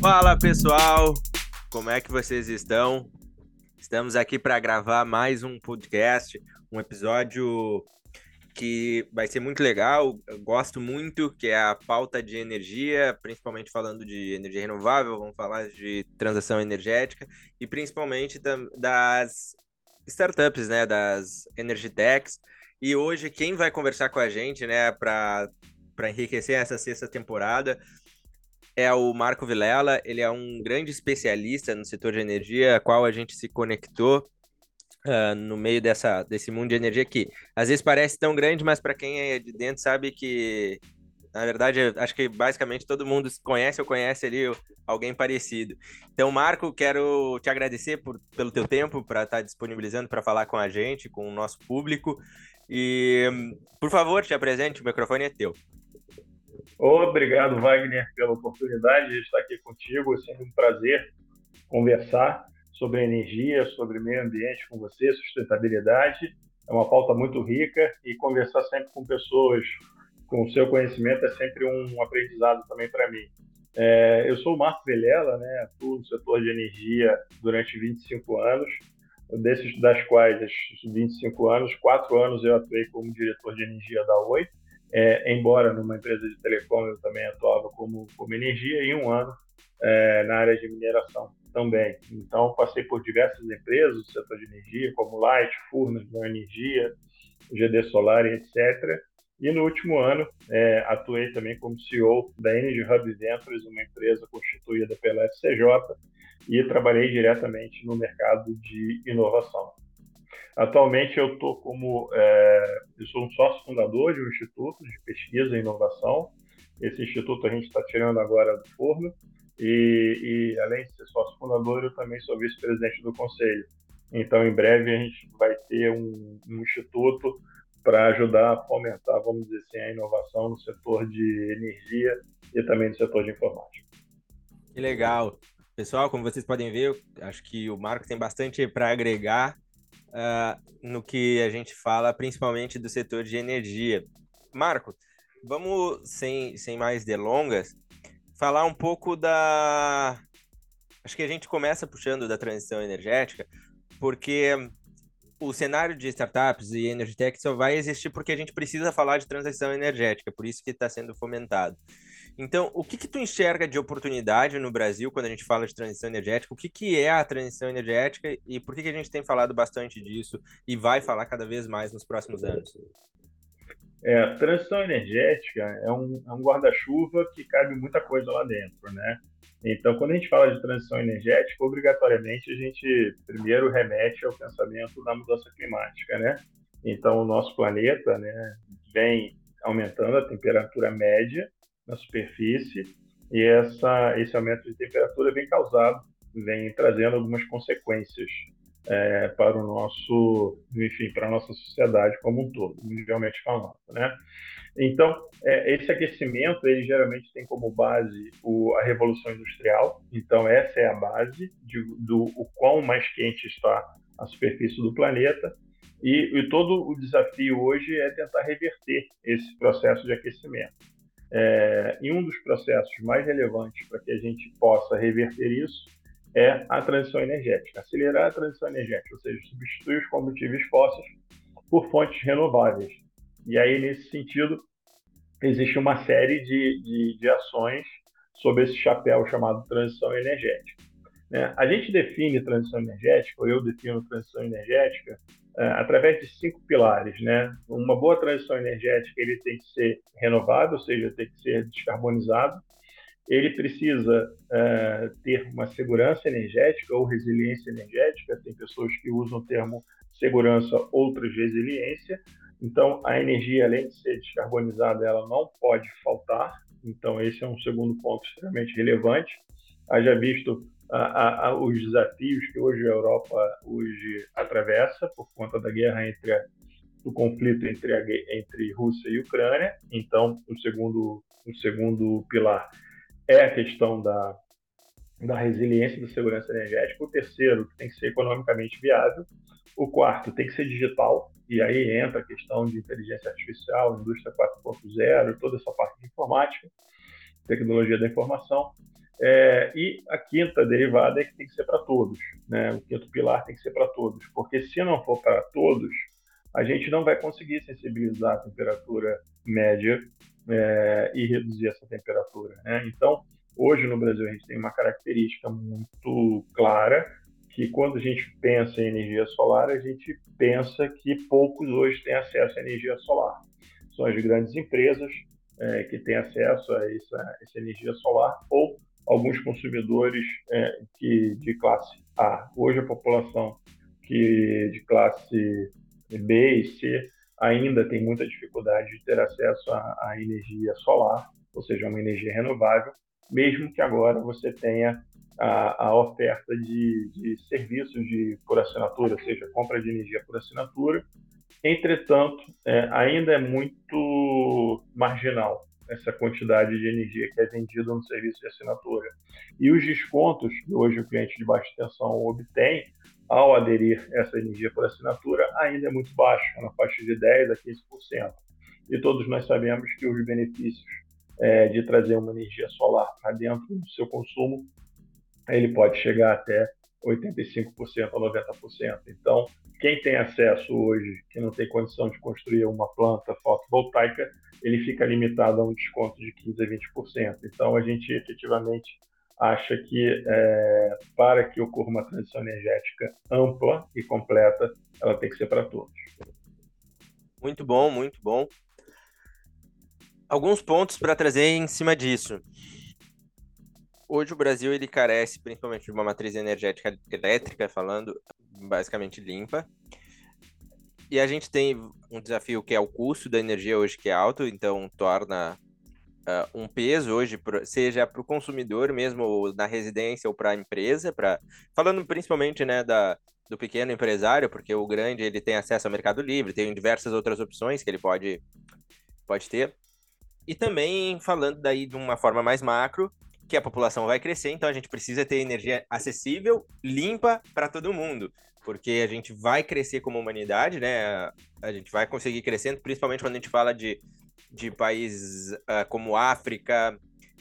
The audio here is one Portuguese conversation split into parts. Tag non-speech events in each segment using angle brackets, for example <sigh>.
Fala pessoal, como é que vocês estão? Estamos aqui para gravar mais um podcast, um episódio que vai ser muito legal. Eu gosto muito, que é a pauta de energia, principalmente falando de energia renovável, vamos falar de transação energética e principalmente das startups, né, das energy techs. E hoje quem vai conversar com a gente, né, para para enriquecer essa sexta temporada é o Marco Vilela, ele é um grande especialista no setor de energia, a qual a gente se conectou uh, no meio dessa, desse mundo de energia que às vezes parece tão grande, mas para quem é de dentro sabe que, na verdade, acho que basicamente todo mundo conhece ou conhece ali alguém parecido. Então, Marco, quero te agradecer por, pelo teu tempo para estar tá disponibilizando para falar com a gente, com o nosso público. E, por favor, te apresente, o microfone é teu. Obrigado, Wagner, pela oportunidade de estar aqui contigo. É sempre um prazer conversar sobre energia, sobre meio ambiente com você, sustentabilidade. É uma pauta muito rica e conversar sempre com pessoas com o seu conhecimento é sempre um aprendizado também para mim. É, eu sou o Marco Velela, né, atuo no setor de energia durante 25 anos, desses das quais, esses 25 anos, quatro anos eu atuei como diretor de energia da Oi, é, embora numa empresa de telecom eu também atuava como, como energia, e um ano é, na área de mineração também. Então, passei por diversas empresas do setor de energia, como Light, Furnas, Energia, GD Solar etc. E no último ano, é, atuei também como CEO da Energy Hub Ventures, uma empresa constituída pela FCJ, e trabalhei diretamente no mercado de inovação. Atualmente eu estou como é, eu sou um sócio fundador de um instituto de pesquisa e inovação. Esse instituto a gente está tirando agora do forno e, e, além de ser sócio fundador, eu também sou vice-presidente do conselho. Então, em breve a gente vai ter um, um instituto para ajudar a fomentar, vamos dizer assim, a inovação no setor de energia e também no setor de informática. Que legal. Pessoal, como vocês podem ver, acho que o Marco tem bastante para agregar uh, no que a gente fala, principalmente do setor de energia. Marco, vamos, sem, sem mais delongas, falar um pouco da. Acho que a gente começa puxando da transição energética, porque o cenário de startups e energy tech só vai existir porque a gente precisa falar de transição energética, por isso que está sendo fomentado. Então, o que, que tu enxerga de oportunidade no Brasil quando a gente fala de transição energética? O que, que é a transição energética e por que, que a gente tem falado bastante disso e vai falar cada vez mais nos próximos anos? É, transição energética é um, é um guarda-chuva que cabe muita coisa lá dentro, né? Então, quando a gente fala de transição energética, obrigatoriamente a gente primeiro remete ao pensamento da mudança climática, né? Então, o nosso planeta, né, vem aumentando a temperatura média na superfície e essa, esse aumento de temperatura vem causado, vem trazendo algumas consequências é, para o nosso, enfim, para a nossa sociedade como um todo, mundialmente falando, né? Então, é, esse aquecimento, ele geralmente tem como base o, a Revolução Industrial. Então, essa é a base de, do o quão mais quente está a superfície do planeta. E, e todo o desafio hoje é tentar reverter esse processo de aquecimento. É, e um dos processos mais relevantes para que a gente possa reverter isso é a transição energética, acelerar a transição energética, ou seja, substituir os combustíveis fósseis por fontes renováveis. E aí, nesse sentido, existe uma série de, de, de ações sob esse chapéu chamado transição energética. Né? A gente define transição energética, ou eu defino transição energética, através de cinco pilares. Né? Uma boa transição energética ele tem que ser renovável, ou seja, tem que ser descarbonizado. Ele precisa é, ter uma segurança energética ou resiliência energética. Tem pessoas que usam o termo segurança, outras resiliência. Então, a energia, além de ser descarbonizada, ela não pode faltar. Então, esse é um segundo ponto extremamente relevante. Haja visto a, a, os desafios que hoje a Europa hoje atravessa por conta da guerra entre a, do conflito entre, a, entre Rússia e Ucrânia. Então, o segundo, o segundo pilar é a questão da, da resiliência da segurança energética. O terceiro, que tem que ser economicamente viável. O quarto, tem que ser digital. E aí entra a questão de inteligência artificial, indústria 4.0, toda essa parte de informática, tecnologia da informação. É, e a quinta derivada é que tem que ser para todos, né? O quinto pilar tem que ser para todos, porque se não for para todos, a gente não vai conseguir sensibilizar a temperatura média é, e reduzir essa temperatura. Né? Então, hoje no Brasil a gente tem uma característica muito clara que quando a gente pensa em energia solar, a gente pensa que poucos hoje têm acesso à energia solar. São as grandes empresas é, que têm acesso a essa, essa energia solar ou alguns consumidores é, que, de classe A. Hoje a população que de classe B e C ainda tem muita dificuldade de ter acesso à, à energia solar, ou seja, uma energia renovável, mesmo que agora você tenha a, a oferta de, de, serviços de por assinatura, ou seja, compra de energia por assinatura. Entretanto, é, ainda é muito marginal essa quantidade de energia que é vendida no serviço de assinatura. E os descontos que hoje o cliente de baixa tensão obtém ao aderir essa energia por assinatura ainda é muito baixo, é na faixa de 10% a 15%. E todos nós sabemos que os benefícios é, de trazer uma energia solar para dentro do seu consumo, ele pode chegar até 85% a 90%. Então, quem tem acesso hoje, que não tem condição de construir uma planta fotovoltaica, ele fica limitado a um desconto de 15% a 20%. Então, a gente efetivamente acha que é, para que ocorra uma transição energética ampla e completa, ela tem que ser para todos. Muito bom, muito bom. Alguns pontos para trazer em cima disso. Hoje o Brasil ele carece principalmente de uma matriz energética elétrica, falando basicamente limpa. E a gente tem um desafio que é o custo da energia hoje que é alto, então torna uh, um peso hoje, seja para o consumidor mesmo na residência ou para a empresa, para falando principalmente né, da, do pequeno empresário, porque o grande ele tem acesso ao mercado livre, tem diversas outras opções que ele pode, pode ter. E também falando daí de uma forma mais macro, que a população vai crescer, então a gente precisa ter energia acessível, limpa para todo mundo, porque a gente vai crescer como humanidade, né? A gente vai conseguir crescendo, principalmente quando a gente fala de de países uh, como África,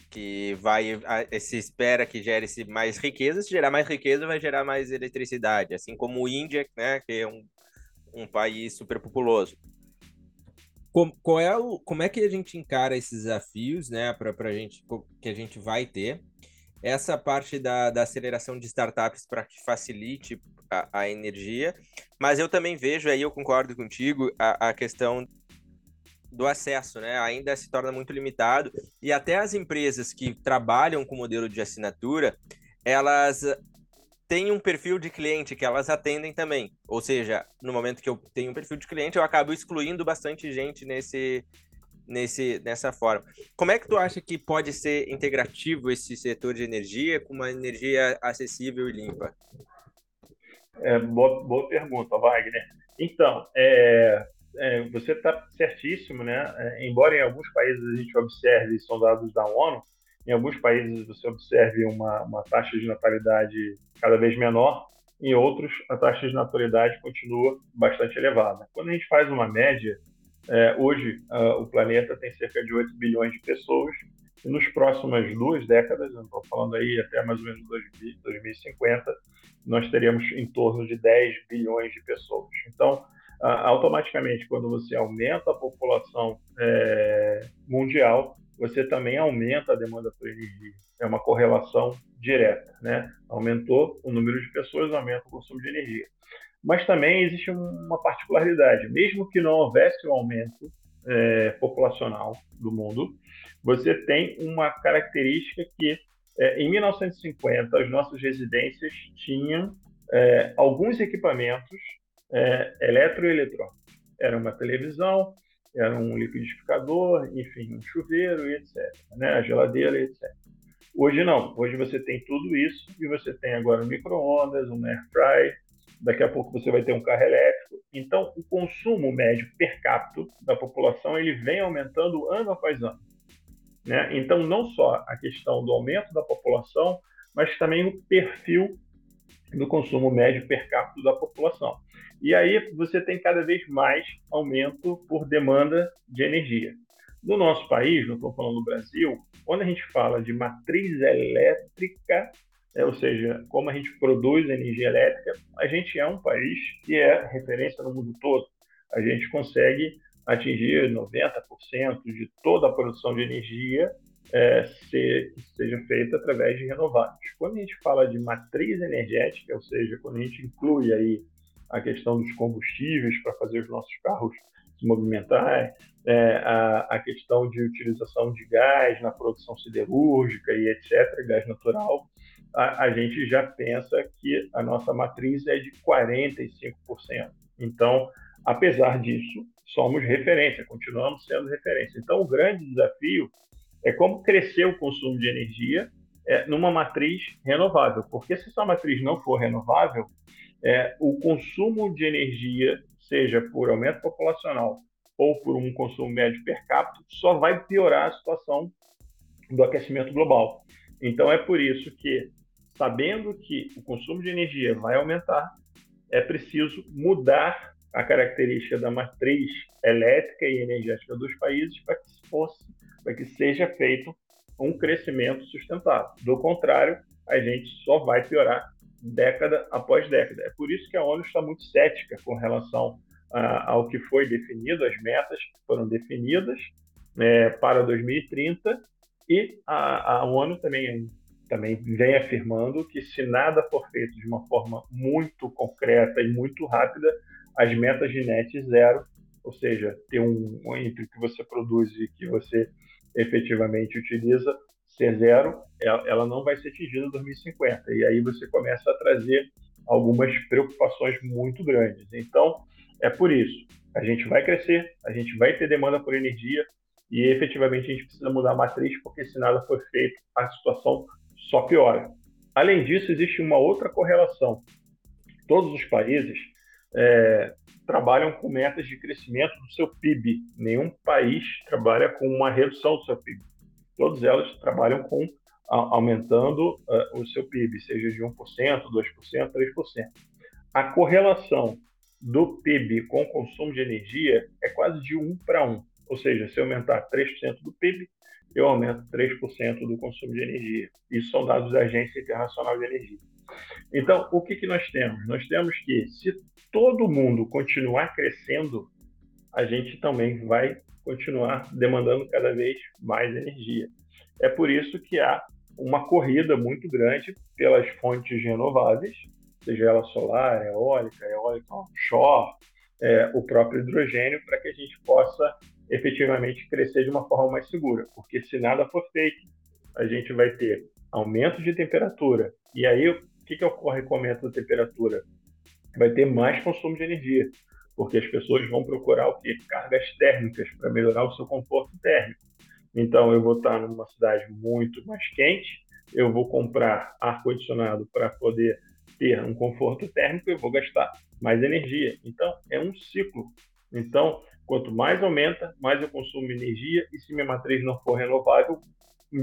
que vai se espera que gere -se mais riqueza, se gerar mais riqueza vai gerar mais eletricidade, assim como Índia, né, que é um, um país superpopuloso. Como, qual é o, como é que a gente encara esses desafios, né, para gente que a gente vai ter? Essa parte da, da aceleração de startups para que facilite a, a, energia, mas eu também vejo aí, eu concordo contigo, a, a questão do acesso, né? Ainda se torna muito limitado e até as empresas que trabalham com modelo de assinatura, elas têm um perfil de cliente que elas atendem também. Ou seja, no momento que eu tenho um perfil de cliente, eu acabo excluindo bastante gente nesse nesse nessa forma. Como é que tu acha que pode ser integrativo esse setor de energia com uma energia acessível e limpa? É, boa, boa pergunta, Wagner. Então, é, é, você está certíssimo, né? É, embora em alguns países a gente observe, são dados da ONU, em alguns países você observe uma, uma taxa de natalidade cada vez menor, em outros a taxa de natalidade continua bastante elevada. Quando a gente faz uma média, é, hoje uh, o planeta tem cerca de 8 bilhões de pessoas, e nos próximas duas décadas, estou falando aí até mais ou menos 2050, nós teríamos em torno de 10 bilhões de pessoas. Então, automaticamente, quando você aumenta a população é, mundial, você também aumenta a demanda por energia. É uma correlação direta, né? Aumentou o número de pessoas, aumenta o consumo de energia. Mas também existe uma particularidade, mesmo que não houvesse um aumento é, populacional do mundo, você tem uma característica que é, em 1950 as nossas residências tinham é, alguns equipamentos é, eletroeletrônicos. Era uma televisão, era um liquidificador, enfim, um chuveiro e etc. Né? A geladeira e etc. Hoje não. Hoje você tem tudo isso e você tem agora um micro-ondas, um air fry, daqui a pouco você vai ter um carro elétrico. Então, o consumo médio per capita da população ele vem aumentando ano após ano. Né? Então, não só a questão do aumento da população, mas também o perfil do consumo médio per capita da população. E aí você tem cada vez mais aumento por demanda de energia. No nosso país, não estou falando do Brasil, quando a gente fala de matriz elétrica, é, ou seja, como a gente produz energia elétrica, a gente é um país que é referência no mundo todo. A gente consegue atingir 90% de toda a produção de energia é, ser, seja feita através de renováveis. Quando a gente fala de matriz energética, ou seja, quando a gente inclui aí a questão dos combustíveis para fazer os nossos carros se movimentar, é, a, a, questão de utilização de gás na produção siderúrgica e etc., gás natural, a, a gente já pensa que a nossa matriz é de 45%. Então, apesar disso, somos referência, continuamos sendo referência. Então, o grande desafio é como crescer o consumo de energia é, numa matriz renovável, porque se essa matriz não for renovável, é, o consumo de energia, seja por aumento populacional ou por um consumo médio per capita, só vai piorar a situação do aquecimento global. Então é por isso que, sabendo que o consumo de energia vai aumentar, é preciso mudar a característica da matriz elétrica e energética dos países para que fosse, para que seja feito um crescimento sustentável. Do contrário, a gente só vai piorar década após década. É por isso que a ONU está muito cética com relação ao que foi definido, as metas que foram definidas é, para 2030, e a, a ONU também, também vem afirmando que se nada for feito de uma forma muito concreta e muito rápida, as metas de net zero, ou seja, ter um, entre que você produz e que você efetivamente utiliza, ser zero, ela não vai ser atingida em 2050. E aí você começa a trazer algumas preocupações muito grandes. Então, é por isso, a gente vai crescer, a gente vai ter demanda por energia e efetivamente a gente precisa mudar a matriz, porque se nada for feito, a situação só piora. Além disso, existe uma outra correlação. Todos os países é, trabalham com metas de crescimento do seu PIB. Nenhum país trabalha com uma redução do seu PIB. Todas elas trabalham com a, aumentando uh, o seu PIB, seja de 1%, 2%, 3%. A correlação do PIB com o consumo de energia é quase de 1 para 1. Ou seja, se eu aumentar 3% do PIB, eu aumento 3% do consumo de energia. Isso são dados da Agência Internacional de Energia. Então, o que, que nós temos? Nós temos que, se todo mundo continuar crescendo, a gente também vai continuar demandando cada vez mais energia. É por isso que há uma corrida muito grande pelas fontes renováveis, seja ela solar, eólica, eólica offshore, é, o próprio hidrogênio, para que a gente possa efetivamente crescer de uma forma mais segura. Porque se nada for feito, a gente vai ter aumento de temperatura. E aí, o que, que ocorre com o aumento da temperatura? Vai ter mais consumo de energia, porque as pessoas vão procurar o quê? Cargas térmicas para melhorar o seu conforto térmico. Então, eu vou estar numa cidade muito mais quente, eu vou comprar ar-condicionado para poder ter um conforto térmico, eu vou gastar mais energia. Então, é um ciclo. Então, quanto mais aumenta, mais eu consumo energia, e se minha matriz não for renovável,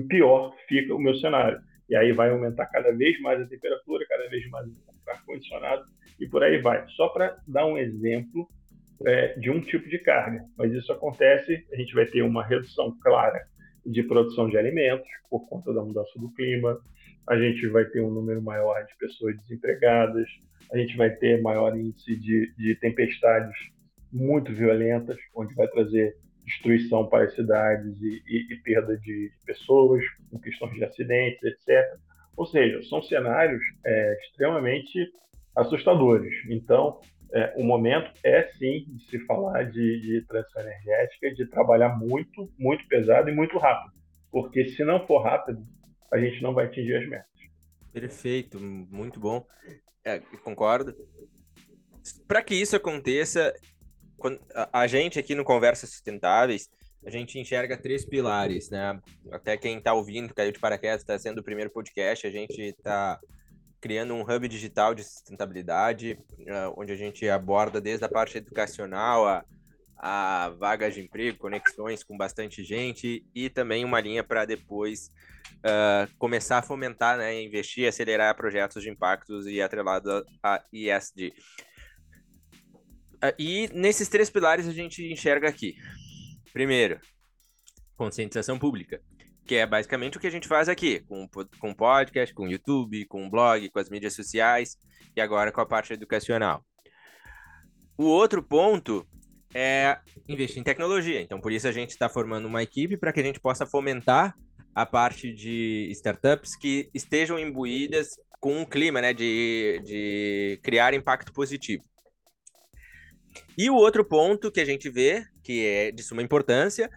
pior fica o meu cenário. E aí vai aumentar cada vez mais a temperatura, cada vez mais o ar-condicionado, e por aí vai. Só para dar um exemplo é, de um tipo de carga. Mas isso acontece, a gente vai ter uma redução clara de produção de alimentos por conta da mudança do clima, a gente vai ter um número maior de pessoas desempregadas, a gente vai ter maior índice de, de tempestades muito violentas, onde vai trazer destruição para as cidades e, e, e perda de, pessoas, com questões de acidentes, etc. Ou seja, são cenários é, extremamente assustadores. Então, é, o momento é sim de se falar de, de transição energética, de trabalhar muito, muito pesado e muito rápido. Porque se não for rápido, a gente não vai atingir as metas. Perfeito, muito bom. É, concordo. Para que isso aconteça, a gente aqui no Conversas Sustentáveis, a gente enxerga três pilares, né? Até quem está ouvindo, caiu de paraquedas, está sendo o primeiro podcast, a gente está criando um hub digital de sustentabilidade, onde a gente aborda desde a parte educacional a, a vagas de emprego, conexões com bastante gente e também uma linha para depois uh, começar a fomentar, né, investir, acelerar projetos de impactos e atrelado a ESG. Uh, ah, e nesses três pilares a gente enxerga aqui. Primeiro, conscientização pública, que é basicamente o que a gente faz aqui, com, com podcast, com YouTube, com blog, com as mídias sociais e agora com a parte educacional. O outro ponto é investir em tecnologia. Então, por isso a gente está formando uma equipe para que a gente possa fomentar a parte de startups que estejam imbuídas com um clima né, de, de criar impacto positivo. E o outro ponto que a gente vê, que é de suma importância,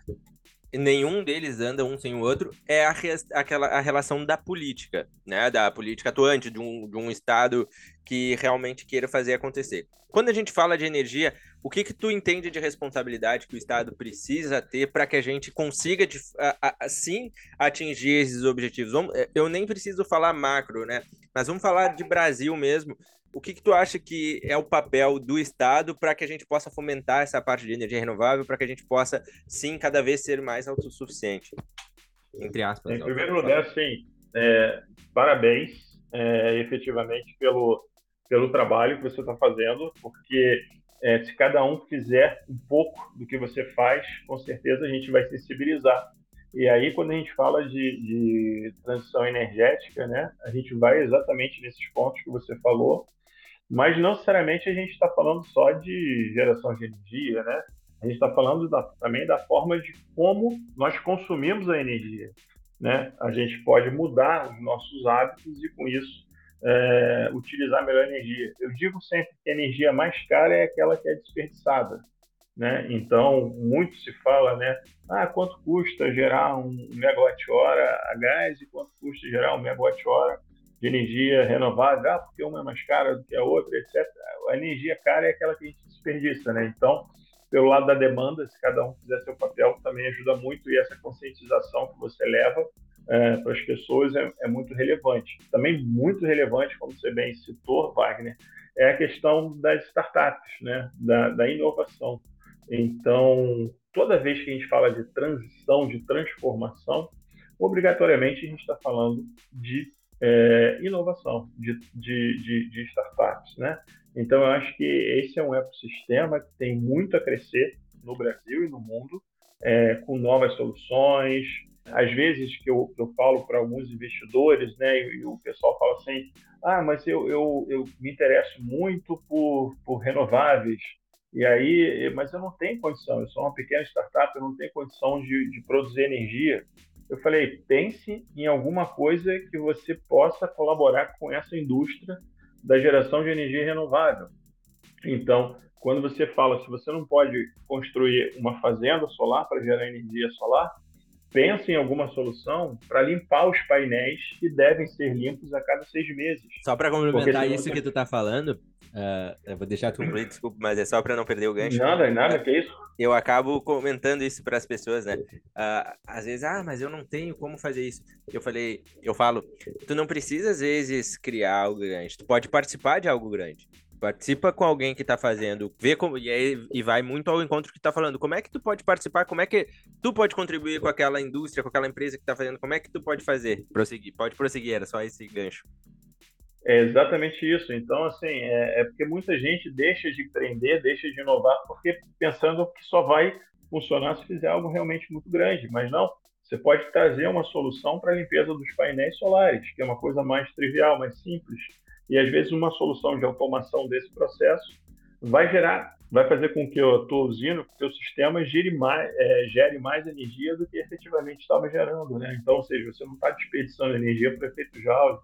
nenhum deles anda um sem o outro, é a, aquela, a relação da política, né? Da política atuante, de um, de um Estado que realmente queira fazer acontecer. Quando a gente fala de energia, o que que tu entende de responsabilidade que o Estado precisa ter para que a gente consiga, assim, atingir esses objetivos? Eu nem preciso falar macro, né? Mas vamos falar de Brasil mesmo. O que, que tu acha que é o papel do Estado para que a gente possa fomentar essa parte de energia renovável, para que a gente possa, sim, cada vez ser mais autossuficiente? Entre aspas. Em primeiro lugar, sim, é, parabéns é, efetivamente pelo, pelo trabalho que você está fazendo, porque é, se cada um fizer um pouco do que você faz, com certeza a gente vai sensibilizar. E aí, quando a gente fala de, de transição energética, né, a gente vai exatamente nesses pontos que você falou, mas não necessariamente a gente está falando só de geração de energia, né? A gente está falando da, também da forma de como nós consumimos a energia, né? A gente pode mudar os nossos hábitos e, com isso, é, utilizar melhor energia. Eu digo sempre que a energia mais cara é aquela que é desperdiçada, né? Então, muito se fala, né? Ah, quanto custa gerar um megawatt-hora a gás e quanto custa gerar um megawatt-hora de energia renovável, ah, porque uma é mais cara do que a outra, etc. A energia cara é aquela que a gente desperdiça, né? Então, pelo lado da demanda, se cada um fizer seu papel, também ajuda muito e essa conscientização que você leva é, para as pessoas é, é, muito relevante. Também muito relevante, como você bem citou, Wagner, é a questão das startups, né? da, da inovação. Então, toda vez que a gente fala de transição, de transformação, obrigatoriamente a gente está falando de é, inovação de, de, de, de, startups, né? Então, eu acho que esse é um ecossistema que tem muito a crescer no Brasil e no mundo, é, com novas soluções. Às vezes que eu, eu falo para alguns investidores, né, e, e, o pessoal fala assim, ah, mas eu, eu, eu me interesso muito por, por renováveis, e aí, mas eu não tenho condição, eu sou uma pequena startup, eu não tenho condição de, de produzir energia eu falei, pense em alguma coisa que você possa colaborar com essa indústria da geração de energia renovável. Então, quando você fala, se você não pode construir uma fazenda solar para gerar energia solar, pense em alguma solução para limpar os painéis que devem ser limpos a cada seis meses. Só para complementar isso você... que tu está falando, Uh, eu vou deixar tu concluir, desculpa, mas é só para não perder o gancho. Nada, nada, que isso. Eu acabo comentando isso para as pessoas, né? Uh, às vezes, ah, mas eu não tenho como fazer isso. Eu falei, eu falo, tu não precisa às vezes criar algo grande, tu pode participar de algo grande. Participa com alguém que está fazendo, vê como e, aí, e vai muito ao encontro que está falando. Como é que tu pode participar? Como é que tu pode contribuir com aquela indústria, com aquela empresa que está fazendo? Como é que tu pode fazer? Prosseguir, pode prosseguir, era só esse gancho. É exatamente isso. Então, assim, é, é, porque muita gente deixa de empreender, deixa de inovar, porque pensando que só vai funcionar se fizer algo realmente muito grande. Mas não, você pode trazer uma solução para a limpeza dos painéis solares, que é uma coisa mais trivial, mais simples. E às vezes uma solução de automação desse processo vai gerar, vai fazer com que a tua usina, que o teu sistema gere mais, é, gere mais energia do que efetivamente estava gerando. Né? Então, ou seja, você não está desperdiçando energia para efeito Joule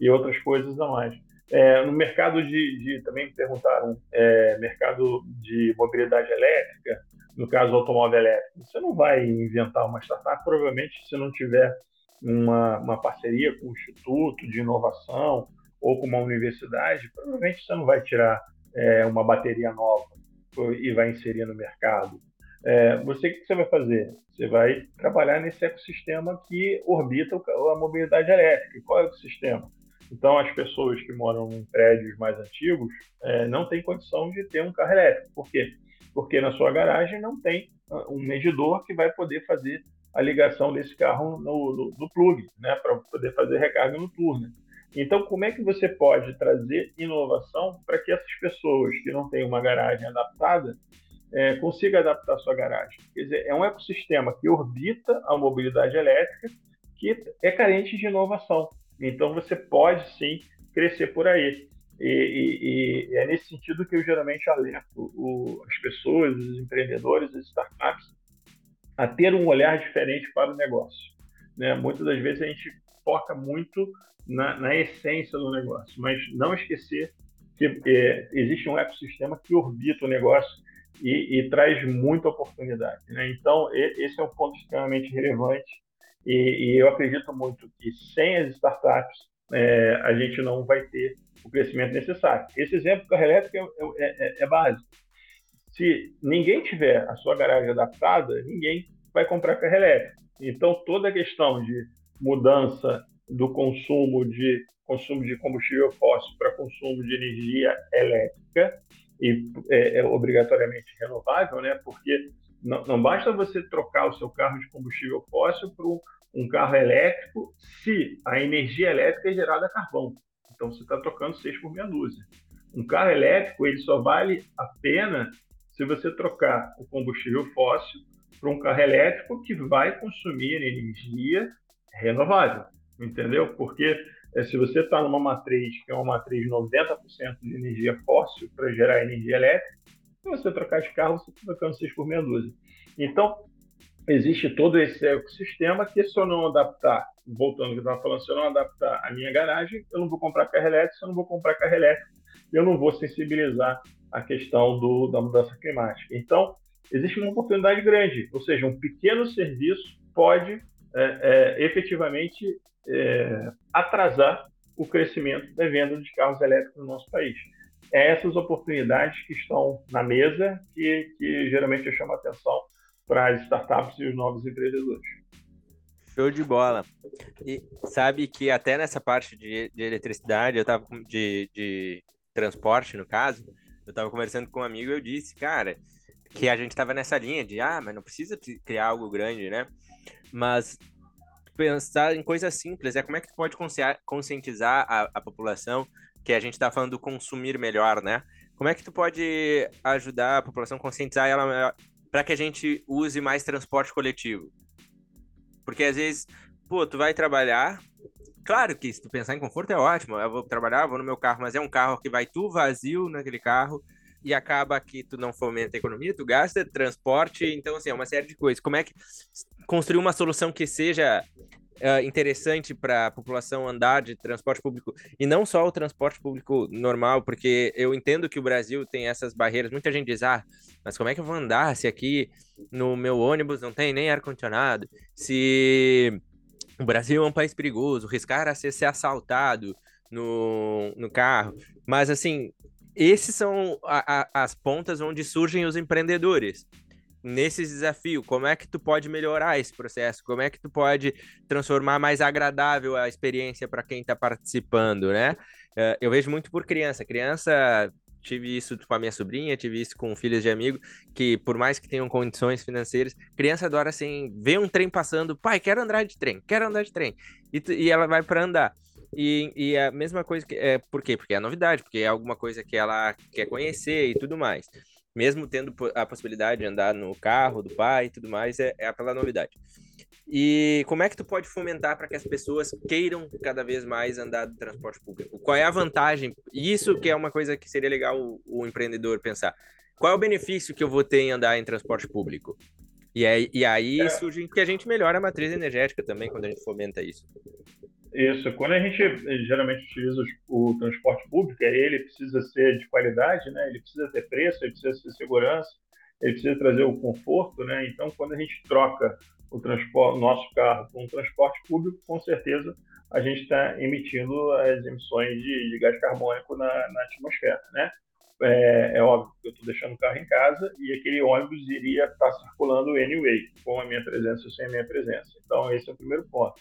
e outras coisas a mais. É, no mercado de, de, também me perguntaram, é, mercado de mobilidade elétrica, no caso automóvel elétrico, você não vai inventar uma startup, provavelmente se não tiver uma, uma parceria com um instituto de inovação ou com uma universidade, provavelmente você não vai tirar é, uma bateria nova e vai inserir no mercado. É, você o que você vai fazer? Você vai trabalhar nesse ecossistema que orbita a mobilidade elétrica. Qual é o ecossistema? Então, as pessoas que moram em prédios mais antigos é, não têm condição de ter um carro elétrico. Por quê? Porque na sua garagem não tem ah, um medidor que vai poder fazer a ligação desse carro no, no, no plug, né, para poder fazer recarga noturna. Então, como é que você pode trazer inovação para que essas pessoas que não têm uma garagem adaptada é, consiga adaptar sua garagem. Quer dizer, é um ecossistema que orbita a mobilidade elétrica que é carente de inovação. Então, você pode sim crescer por aí. E, e, e é nesse sentido que eu geralmente alerto o, as pessoas, os empreendedores, as startups, a ter um olhar diferente para o negócio. Né? Muitas das vezes a gente foca muito na, na essência do negócio, mas não esquecer que é, existe um ecossistema que orbita o negócio e, e traz muita oportunidade. Né? Então, esse é um ponto extremamente relevante e, e, eu acredito muito que sem as startups é, a gente não vai ter o crescimento necessário. Esse exemplo do carro elétrico é, é, é, é básico. Se ninguém tiver a sua garagem adaptada, ninguém vai comprar carro elétrico. Então, toda a questão de mudança do consumo de consumo de combustível fóssil para consumo de energia elétrica e é, é obrigatoriamente renovável, né? Porque não, não, basta você trocar o seu carro de combustível fóssil por um, carro elétrico se a energia elétrica é gerada a carvão. Então você está trocando seis por meia dúzia. Um carro elétrico ele só vale a pena se você trocar o combustível fóssil para um carro elétrico que vai consumir energia renovável, entendeu? Porque é, se você está numa matriz que é uma matriz de 90% de energia fóssil para gerar energia elétrica, se você trocar de carro, você está trocando 6 por meia dúzia. Então, existe todo esse ecossistema que se eu não adaptar, voltando ao que eu estava falando, se eu não adaptar a minha garagem, eu não vou comprar carro elétrico, se eu não vou comprar carro elétrico, eu não vou sensibilizar a questão do, da mudança climática. Então, existe uma oportunidade grande, ou seja, um pequeno serviço pode é, é, efetivamente é, atrasar o crescimento da venda de carros elétricos no nosso país. É essas oportunidades que estão na mesa que, que geralmente eu chamo a atenção para as startups e os novos empreendedores. Show de bola. E sabe que até nessa parte de, de eletricidade, eu estava de, de transporte, no caso, eu estava conversando com um amigo e eu disse, cara, que a gente estava nessa linha de, ah, mas não precisa criar algo grande, né? Mas pensar em coisas simples, é como é que tu pode conscientizar a, a população que a gente está falando do consumir melhor, né? Como é que tu pode ajudar a população a conscientizar ela para que a gente use mais transporte coletivo? Porque às vezes, pô, tu vai trabalhar, claro que se tu pensar em conforto é ótimo, eu vou trabalhar, vou no meu carro, mas é um carro que vai tu vazio naquele carro, e acaba que tu não fomenta a economia, tu gasta transporte, então assim, é uma série de coisas. Como é que construir uma solução que seja uh, interessante para a população andar de transporte público e não só o transporte público normal, porque eu entendo que o Brasil tem essas barreiras. Muita gente diz, ah, mas como é que eu vou andar se aqui no meu ônibus não tem nem ar-condicionado? Se o Brasil é um país perigoso, riscar a ser, ser assaltado no, no carro. Mas, assim, esses são a, a, as pontas onde surgem os empreendedores. Nesses desafios, como é que tu pode melhorar esse processo? Como é que tu pode transformar mais agradável a experiência para quem está participando, né? Eh, eu vejo muito por criança. Criança tive isso com a minha sobrinha, tive isso com filhos de amigo, que por mais que tenham condições financeiras, criança adora assim, ver um trem passando, pai, quero andar de trem, quero andar de trem. E, e ela vai para andar. E, e a mesma coisa que é por quê? Porque é novidade, porque é alguma coisa que ela quer conhecer e tudo mais. Mesmo tendo a possibilidade de andar no carro do pai e tudo mais, é, é pela novidade. E como é que tu pode fomentar para que as pessoas queiram cada vez mais andar de transporte público? Qual é a vantagem? Isso que é uma coisa que seria legal o, o empreendedor pensar. Qual é o benefício que eu vou ter em andar em transporte público? E aí, e aí é. surge que a gente melhora a matriz energética também quando a gente fomenta isso. Isso. Quando a gente eh, geralmente utiliza o transporte público, é ele precisa ser de qualidade, né? Ele precisa ter preço, ele precisa ter segurança, ele precisa trazer o conforto, né? Então, quando a gente troca o transporte, nosso carro com o transporte público, com certeza a gente está emitindo as emissões de, de gás carbônico na, na atmosfera, né? É, é, óbvio que eu estou deixando o carro em casa e aquele ônibus iria estar tá circulando anyway, com a minha presença ou sem a minha presença. Então, esse é o primeiro ponto.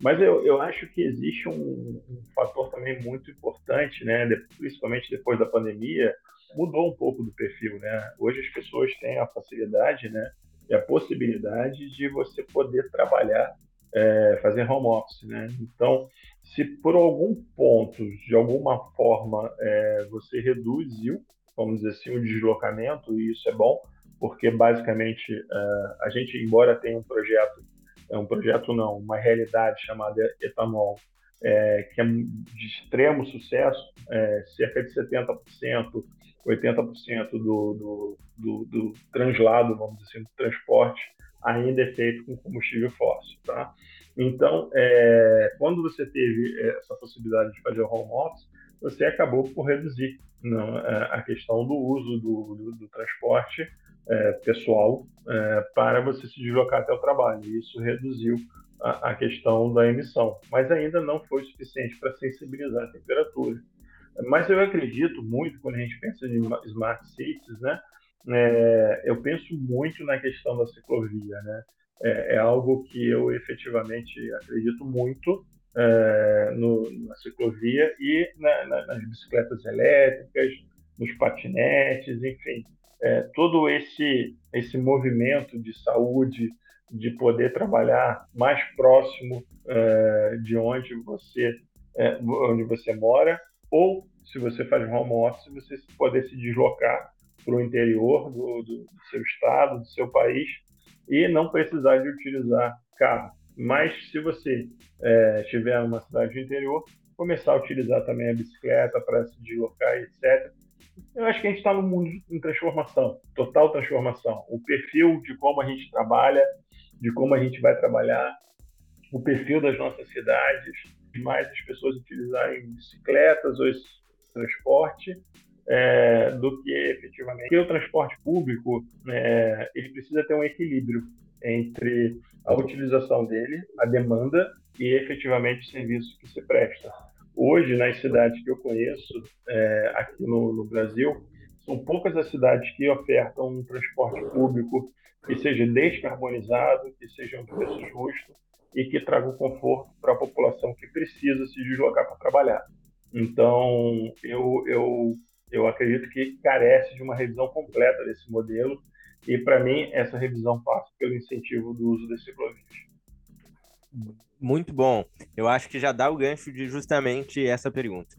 Mas eu, eu acho que existe um, um fator também muito importante, né? De, principalmente depois da pandemia, mudou um pouco do perfil, né? Hoje as pessoas têm a facilidade, né? E a possibilidade de você poder trabalhar, é, fazer home office, né? Então, se por algum ponto, de alguma forma, é, você reduziu, vamos dizer assim, o deslocamento, e isso é bom, porque basicamente uh, a gente, embora tenha um projeto, é um projeto não, uma realidade chamada etanol, é, que é de extremo sucesso, é, cerca de 70%, 80% do, do, do, do translado, vamos dizer assim, do transporte, ainda é feito com combustível fóssil. Tá? Então, é, quando você teve essa possibilidade de fazer home office, você acabou por reduzir não, é, a questão do uso do, do, do transporte é, pessoal é, para você se deslocar até o trabalho. E isso reduziu a, a, questão da emissão, mas ainda não foi suficiente para sensibilizar a temperatura. Mas eu acredito muito, quando a gente pensa em smart cities, né, é, eu penso muito na questão da ciclovia. Né? É, é algo que eu efetivamente acredito muito é, no, na ciclovia e na, na, nas bicicletas elétricas, nos patinetes, enfim. É, todo esse, esse movimento de saúde, de poder trabalhar mais próximo é, de onde você, é, onde você mora, ou se você faz home office, você poder se deslocar para o interior do, do, seu estado, do seu país, e não precisar de utilizar carro. Mas se você é, estiver numa cidade do interior, começar a utilizar também a bicicleta para se deslocar, etc. Eu acho que a gente está num mundo em transformação, total transformação. O perfil de como a gente trabalha, de como a gente vai trabalhar, o perfil das nossas cidades, mais as pessoas utilizarem bicicletas ou esse transporte é, do que efetivamente. Porque o transporte público é, ele precisa ter um equilíbrio entre a utilização dele, a demanda e efetivamente o serviço que se presta. Hoje, nas cidades que eu conheço, é, aqui no, no, Brasil, são poucas as cidades que ofertam um transporte público que seja descarbonizado, que seja um preço justo e que traga um conforto para a população que precisa se deslocar para trabalhar. Então, eu, eu, eu acredito que carece de uma revisão completa desse modelo e, para mim, essa revisão passa pelo incentivo do uso das ciclovias. Muito bom. Eu acho que já dá o gancho de justamente essa pergunta.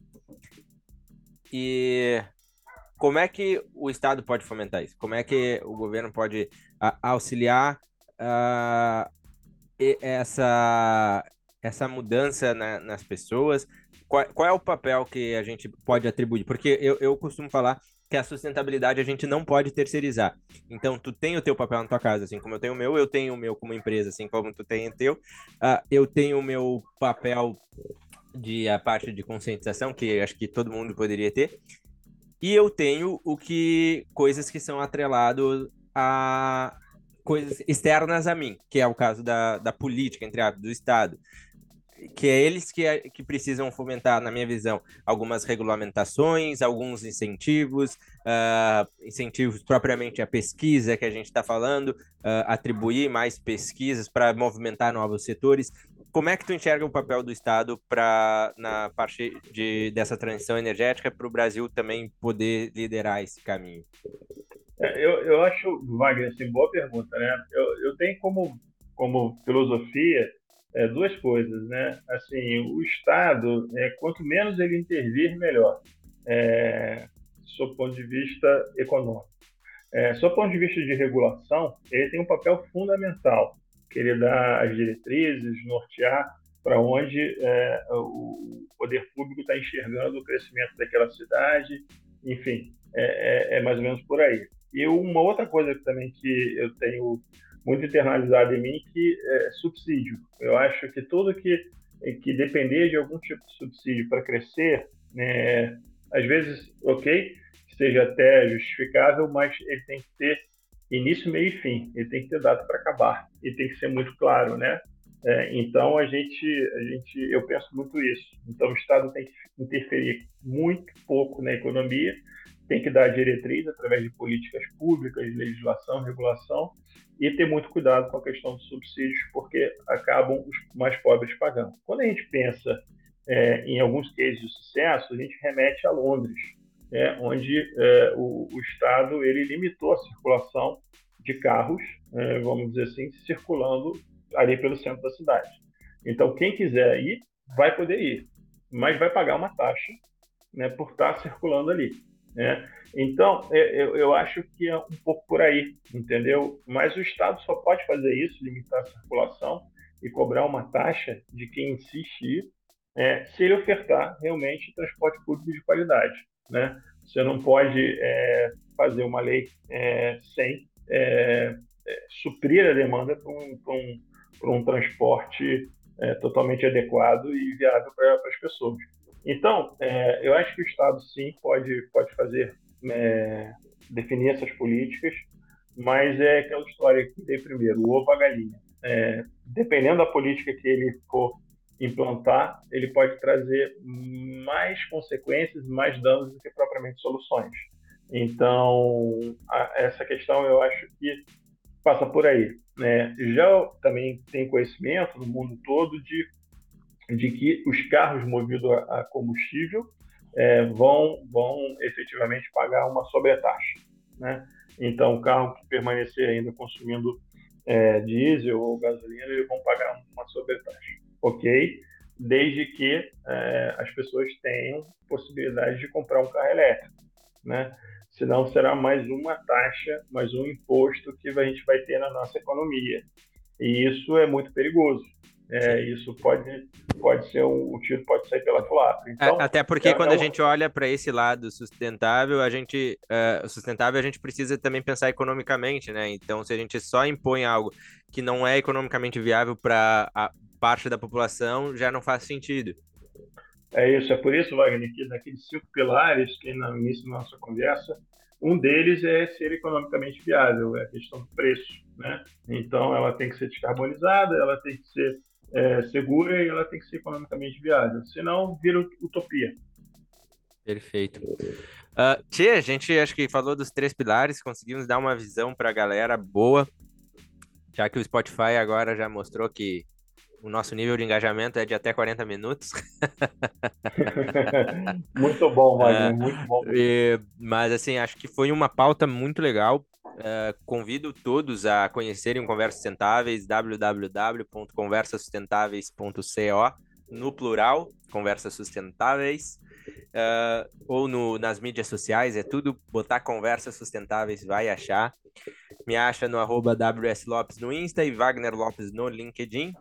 E como é que o Estado pode fomentar isso? Como é que o governo pode a, auxiliar uh, essa, essa mudança na, nas pessoas? Qual, qual, é o papel que a gente pode atribuir? Porque eu, eu costumo falar que a sustentabilidade a gente não pode terceirizar. Então, tu tem o teu papel na tua casa, assim como eu tenho o meu, eu tenho o meu como empresa, assim como tu tem o teu. Uh, eu tenho o meu papel de a parte de conscientização, que acho que todo mundo poderia ter. E eu tenho o que coisas que são atrelado a coisas externas a mim, que é o caso da, da política, entre aspas, do Estado que é eles que, que precisam fomentar, na minha visão, algumas regulamentações, alguns incentivos, uh, incentivos propriamente à pesquisa que a gente está falando, uh, atribuir mais pesquisas para movimentar novos setores. Como é que tu enxerga o papel do Estado para na parte de, dessa transição energética para o Brasil também poder liderar esse caminho? É, eu, eu acho, Wagner, assim, boa pergunta, né? Eu, eu tenho como, como filosofia é, duas coisas, né? Assim, o Estado, é, quanto menos ele intervir, melhor, é, do ponto de vista econômico. É, do ponto de vista de regulação, ele tem um papel fundamental, que ele dá as diretrizes, nortear para onde é, o poder público está enxergando o crescimento daquela cidade, enfim, é, é, é mais ou menos por aí. E uma outra coisa também que eu tenho muito internalizado em mim que é subsídio. Eu acho que tudo que que depender de algum tipo de subsídio para crescer, né, às vezes, ok, seja até justificável, mas ele tem que ter início, meio e fim. Ele tem que ter data para acabar e tem que ser muito claro, né? É, então a gente, a gente, eu penso muito isso. Então o Estado tem que interferir muito pouco na economia, tem que dar diretriz através de políticas públicas, legislação, regulação, e ter muito cuidado com a questão dos subsídios, porque acabam os mais pobres pagando. Quando a gente pensa é, em alguns cases de sucesso, a gente remete a Londres, né, onde é, o, o, Estado ele limitou a circulação de carros, é, vamos dizer assim, circulando ali pelo centro da cidade. Então, quem quiser ir, vai poder ir, mas vai pagar uma taxa né, por estar circulando ali. Né? Então, é, eu, eu acho que é um pouco por aí, entendeu? Mas o Estado só pode fazer isso, limitar a circulação e cobrar uma taxa de quem insistir, é, se ele ofertar realmente transporte público de qualidade. Né? Você não pode é, fazer uma lei é, sem é, é, suprir a demanda para um, um, um, transporte é, totalmente adequado e viável para as pessoas. Então, eu acho que o Estado sim pode, pode fazer, definir essas políticas, mas é aquela história que tem primeiro, o ovo a galinha. dependendo da política que ele for implantar, ele pode trazer mais consequências, mais danos do que propriamente soluções. Então, a, essa questão eu acho que passa por aí. Né? Já também tem conhecimento no mundo todo de, de que os carros movidos a, combustível é, vão, vão efetivamente pagar uma sobretaxa. Né? Então, o carro que permanecer ainda consumindo é, diesel ou gasolina, eles vão pagar uma sobretaxa ok? Desde que é, as pessoas tenham possibilidade de comprar um carro elétrico, né? Senão será mais uma taxa, mais um imposto que a gente vai ter na nossa economia. E isso é muito perigoso. É, isso pode, pode ser um, o tiro pode sair pela culatra. Então, Até porque é, quando é a gente olha para esse lado sustentável, a gente uh, sustentável a gente precisa também pensar economicamente, né? Então, se a gente só impõe algo que não é economicamente viável para parte da população já não faz sentido. É isso, é por isso, Wagner, que daqueles cinco pilares que no início da nossa conversa, um deles é ser economicamente viável, é a questão do preço, né? Então, ela tem que ser descarbonizada, ela tem que ser é, segura e ela tem que ser economicamente viável, senão vira utopia. Perfeito. Uh, tia, a gente acho que falou dos três pilares, conseguimos dar uma visão para a galera boa, já que o Spotify agora já mostrou que o nosso nível de engajamento é de até 40 minutos. <laughs> muito bom, Wagner, é, muito bom. E, mas, assim, acho que foi uma pauta muito legal. Uh, convido todos a conhecerem Conversas Sustentáveis, www.conversasustentáveis.co, no plural, Conversas Sustentáveis, uh, ou no, nas mídias sociais, é tudo botar Conversas Sustentáveis, vai achar. Me acha no arroba WS Lopes no Insta e Wagner Lopes no LinkedIn.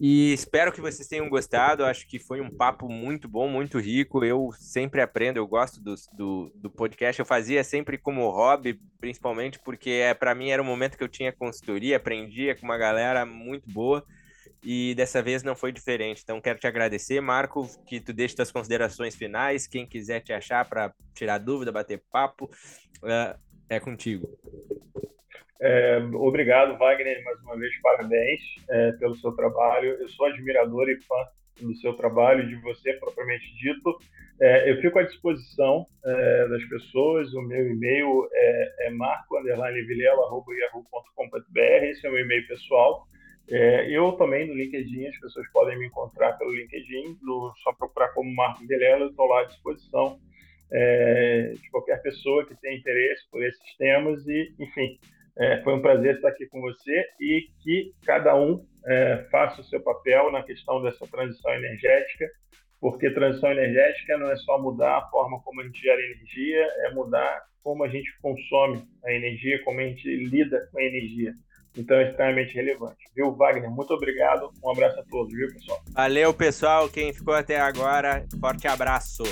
E espero que vocês tenham gostado. Acho que foi um papo muito bom, muito rico. Eu sempre aprendo, eu gosto do, do, do podcast. Eu fazia sempre como hobby, principalmente porque é, para mim era um momento que eu tinha consultoria, aprendia com uma galera muito boa. E dessa vez não foi diferente. Então quero te agradecer, Marco, que tu deixe tuas considerações finais. Quem quiser te achar para tirar dúvida, bater papo, uh, é contigo. É, obrigado, Wagner, mais uma vez, parabéns é, pelo seu trabalho. Eu sou admirador e fã do seu trabalho, de você propriamente dito. É, eu fico à disposição é, das pessoas. O meu e-mail é, é marco_vilela.yahoo.com.br. Esse é o meu e-mail pessoal. É, eu também no LinkedIn, as pessoas podem me encontrar pelo LinkedIn, no, só procurar como Marco Vilela, eu estou lá à disposição é, de qualquer pessoa que tenha interesse por esses temas e, enfim, é, foi um prazer estar aqui com você e que cada um é, faça o seu papel na questão dessa transição energética, porque transição energética não é só mudar a forma como a gente gera energia, é mudar como a gente consome a energia, como a gente lida com a energia. Então é extremamente relevante. Viu, Wagner? Muito obrigado. Um abraço a todos, viu, pessoal? Valeu, pessoal. Quem ficou até agora, forte abraço.